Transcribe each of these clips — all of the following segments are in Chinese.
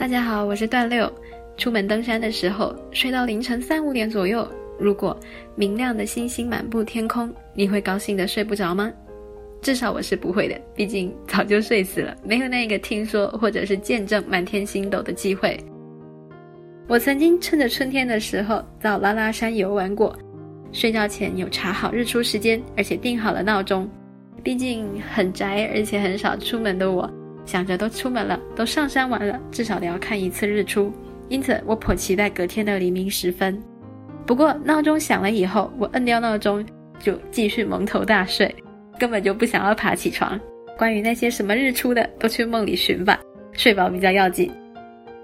大家好，我是段六。出门登山的时候，睡到凌晨三五点左右，如果明亮的星星满布天空，你会高兴的睡不着吗？至少我是不会的，毕竟早就睡死了，没有那个听说或者是见证满天星斗的机会。我曾经趁着春天的时候到拉拉山游玩过，睡觉前有查好日出时间，而且定好了闹钟。毕竟很宅，而且很少出门的我。想着都出门了，都上山玩了，至少得要看一次日出，因此我颇期待隔天的黎明时分。不过闹钟响了以后，我摁掉闹钟就继续蒙头大睡，根本就不想要爬起床。关于那些什么日出的，都去梦里寻吧，睡饱比较要紧。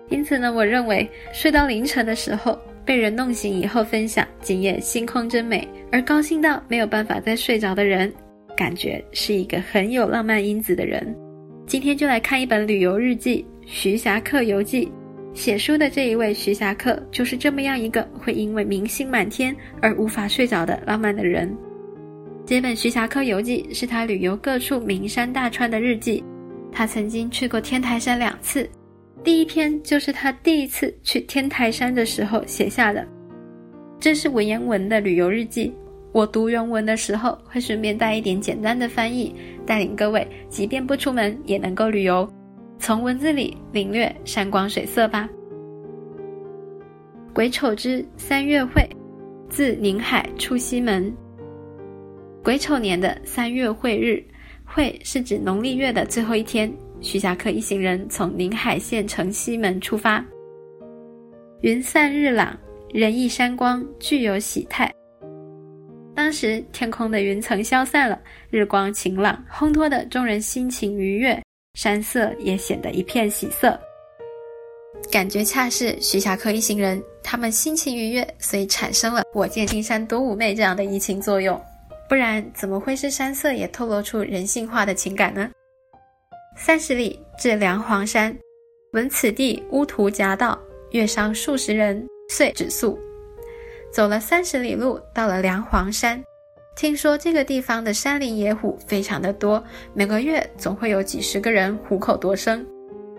因此呢，我认为睡到凌晨的时候被人弄醒以后分享今夜星空真美，而高兴到没有办法再睡着的人，感觉是一个很有浪漫因子的人。今天就来看一本旅游日记《徐霞客游记》。写书的这一位徐霞客，就是这么样一个会因为明星满天而无法睡着的浪漫的人。这本《徐霞客游记》是他旅游各处名山大川的日记。他曾经去过天台山两次，第一篇就是他第一次去天台山的时候写下的。这是文言文的旅游日记。我读原文的时候，会顺便带一点简单的翻译，带领各位即便不出门也能够旅游，从文字里领略山光水色吧。癸丑之三月会，自宁海出西门。癸丑年的三月会日，会是指农历月的最后一天。徐霞客一行人从宁海县城西门出发。云散日朗，人意山光，具有喜态。当时天空的云层消散了，日光晴朗，烘托的众人心情愉悦，山色也显得一片喜色。感觉恰是徐霞客一行人，他们心情愉悦，所以产生了“我见青山多妩媚”这样的移情作用。不然怎么会是山色也透露出人性化的情感呢？三十里至梁皇山，闻此地乌涂夹道，越伤数十人，遂止宿。走了三十里路，到了梁皇山。听说这个地方的山林野虎非常的多，每个月总会有几十个人虎口夺生。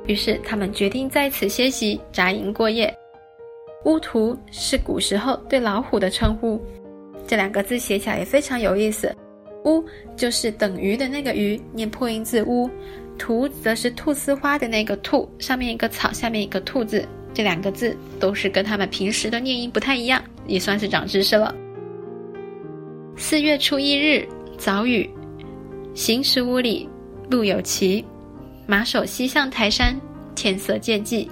于是他们决定在此歇息，扎营过夜。乌图是古时候对老虎的称呼，这两个字写起来也非常有意思。乌就是等于的那个鱼，念破音字乌；图则是菟丝花的那个兔，上面一个草，下面一个兔字。这两个字都是跟他们平时的念音不太一样，也算是长知识了。四月初一日早雨，行十五里，路有奇，马首西向台山，天色渐霁。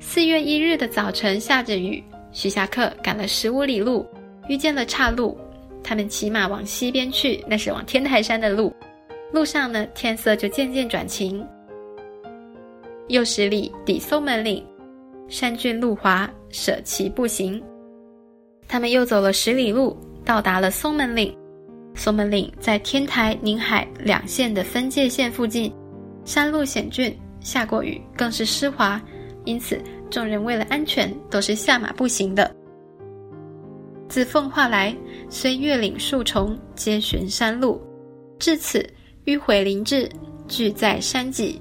四月一日的早晨下着雨，徐霞客赶了十五里路，遇见了岔路，他们骑马往西边去，那是往天台山的路。路上呢，天色就渐渐转晴。又十里抵松门岭，山峻路滑，舍其步行。他们又走了十里路，到达了松门岭。松门岭在天台、宁海两县的分界线附近，山路险峻，下过雨更是湿滑，因此众人为了安全，都是下马步行的。自奉化来，虽越岭数重，皆寻山路。至此，迂回林志，俱在山脊。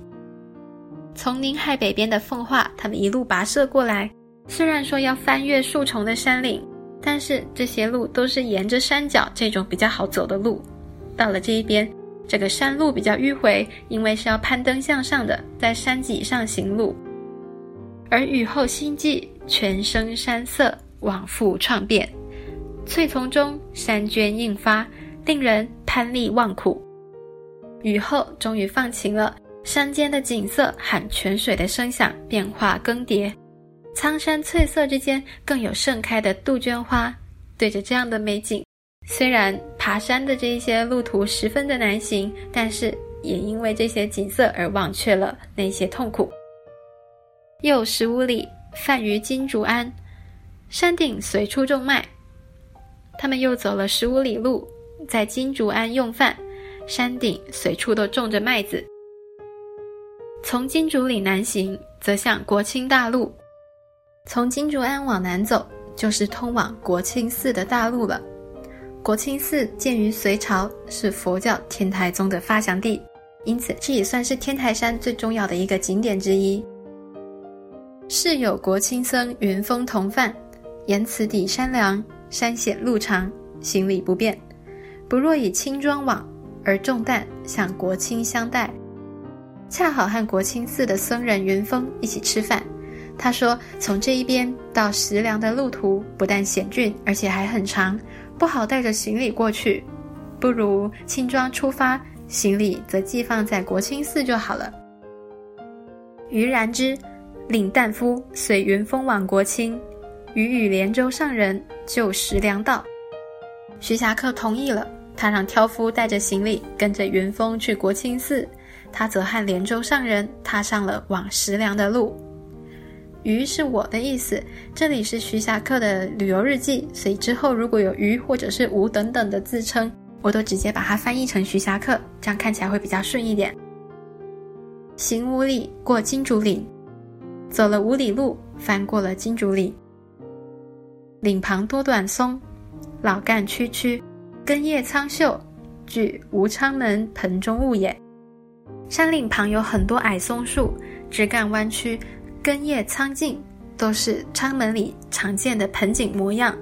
从宁海北边的奉化，他们一路跋涉过来。虽然说要翻越数重的山岭，但是这些路都是沿着山脚这种比较好走的路。到了这一边，这个山路比较迂回，因为是要攀登向上的，在山脊上行路。而雨后心悸，全生山色，往复创变。翠丛中山鹃映发，令人攀立望苦。雨后终于放晴了。山间的景色和泉水的声响变化更迭，苍山翠色之间更有盛开的杜鹃花。对着这样的美景，虽然爬山的这一些路途十分的难行，但是也因为这些景色而忘却了那些痛苦。又十五里，泛于金竹庵，山顶随处种麦。他们又走了十五里路，在金竹庵用饭，山顶随处都种着麦子。从金竹岭南行，则向国清大路；从金竹庵往南走，就是通往国清寺的大路了。国清寺建于隋朝，是佛教天台宗的发祥地，因此这也算是天台山最重要的一个景点之一。世有国清僧云峰同饭，言此底山凉，山险路长，行李不便。不若以轻装往，而重担向国清相待。恰好和国清寺的僧人云峰一起吃饭。他说：“从这一边到石梁的路途不但险峻，而且还很长，不好带着行李过去。不如轻装出发，行李则寄放在国清寺就好了。”于然之。领旦夫随云峰往国清，与与连州上人就石梁道。徐霞客同意了，他让挑夫带着行李跟着云峰去国清寺，他则和连州上人踏上了往石梁的路。鱼是我的意思，这里是徐霞客的旅游日记，所以之后如果有鱼或者是吴等等的自称，我都直接把它翻译成徐霞客，这样看起来会比较顺一点。行五里过金竹岭。走了五里路，翻过了金竹岭。岭旁多短松，老干曲曲，根叶苍秀，据吴昌门盆中物也。山岭旁有很多矮松树，枝干弯曲，根叶苍劲，都是昌门里常见的盆景模样。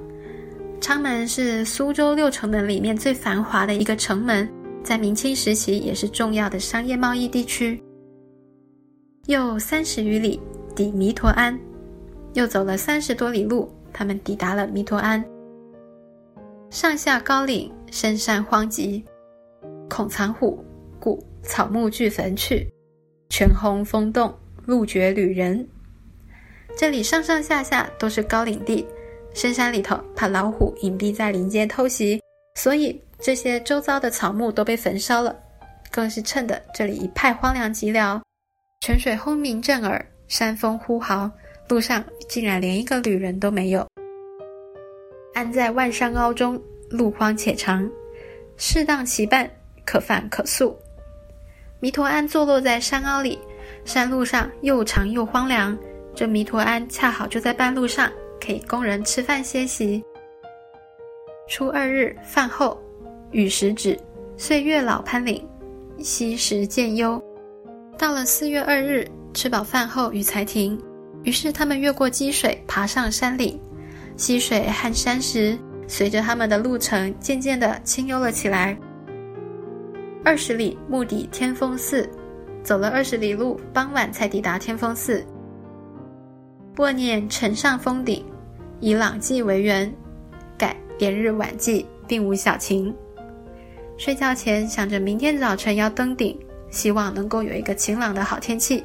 昌门是苏州六城门里面最繁华的一个城门，在明清时期也是重要的商业贸易地区。又三十余里。抵弥陀庵，又走了三十多里路，他们抵达了弥陀庵。上下高岭，深山荒瘠，恐藏虎，故草木俱焚去。泉轰风动，路绝旅人。这里上上下下都是高岭地，深山里头怕老虎隐蔽在林间偷袭，所以这些周遭的草木都被焚烧了，更是衬得这里一派荒凉寂寥。泉水轰鸣震耳。山风呼号，路上竟然连一个旅人都没有。安在万山凹中，路荒且长，适当其伴，可饭可宿。弥陀庵坐落在山凹里，山路上又长又荒凉。这弥陀庵恰好就在半路上，可以供人吃饭歇息。初二日饭后，雨时止，岁月老攀岭，溪时渐幽。到了四月二日。吃饱饭后，雨才停。于是他们越过积水，爬上山岭。溪水和山石随着他们的路程，渐渐地清幽了起来。二十里，目的天峰寺。走了二十里路，傍晚才抵达天峰寺。默念城上峰顶，以朗记为缘，改连日晚祭，并无小晴。睡觉前想着明天早晨要登顶，希望能够有一个晴朗的好天气。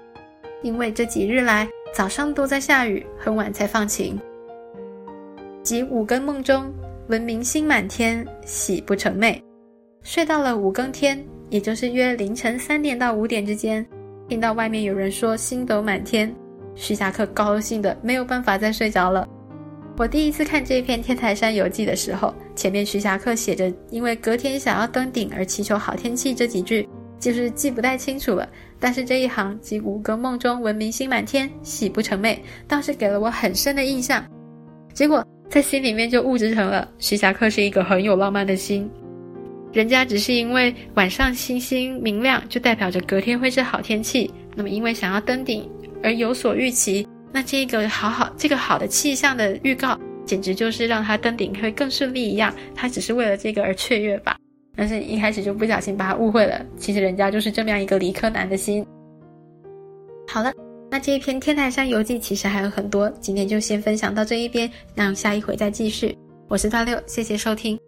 因为这几日来早上都在下雨，很晚才放晴。即五更梦中，闻明星满天，喜不成寐。睡到了五更天，也就是约凌晨三点到五点之间，听到外面有人说星斗满天，徐霞客高兴的没有办法再睡着了。我第一次看这篇《天台山游记》的时候，前面徐霞客写着因为隔天想要登顶而祈求好天气这几句。就是记不太清楚了，但是这一行即五更梦中闻明星满天，喜不成寐，倒是给了我很深的印象。结果在心里面就物质成了徐霞客是一个很有浪漫的心，人家只是因为晚上星星明亮，就代表着隔天会是好天气。那么因为想要登顶而有所预期，那这个好好这个好的气象的预告，简直就是让他登顶会更顺利一样。他只是为了这个而雀跃吧。但是一开始就不小心把他误会了，其实人家就是这么样一个理科男的心。好了，那这一篇《天台山游记》其实还有很多，今天就先分享到这一边，让下一回再继续。我是大六，谢谢收听。